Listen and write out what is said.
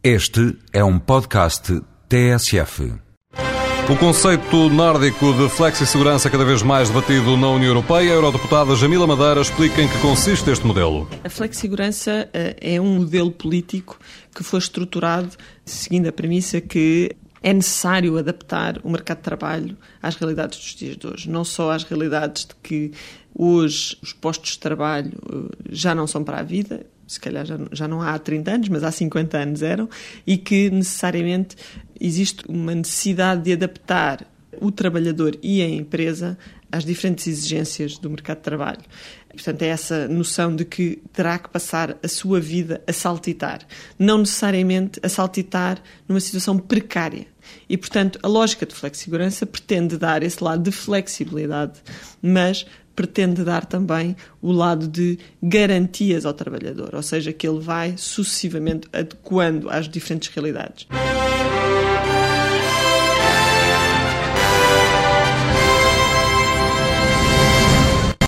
Este é um podcast TSF. O conceito nórdico de flexi-segurança cada vez mais debatido na União Europeia, a eurodeputada Jamila Madeira explica em que consiste este modelo. A flexi-segurança eh, é um modelo político que foi estruturado seguindo a premissa que é necessário adaptar o mercado de trabalho às realidades dos dias de hoje, não só às realidades de que hoje os postos de trabalho eh, já não são para a vida, se calhar já, já não há há 30 anos, mas há 50 anos eram, e que necessariamente existe uma necessidade de adaptar o trabalhador e a empresa às diferentes exigências do mercado de trabalho. Portanto, é essa noção de que terá que passar a sua vida a saltitar, não necessariamente a saltitar numa situação precária. E, portanto, a lógica de flexigurança pretende dar esse lado de flexibilidade, mas pretende dar também o lado de garantias ao trabalhador, ou seja, que ele vai sucessivamente adequando às diferentes realidades.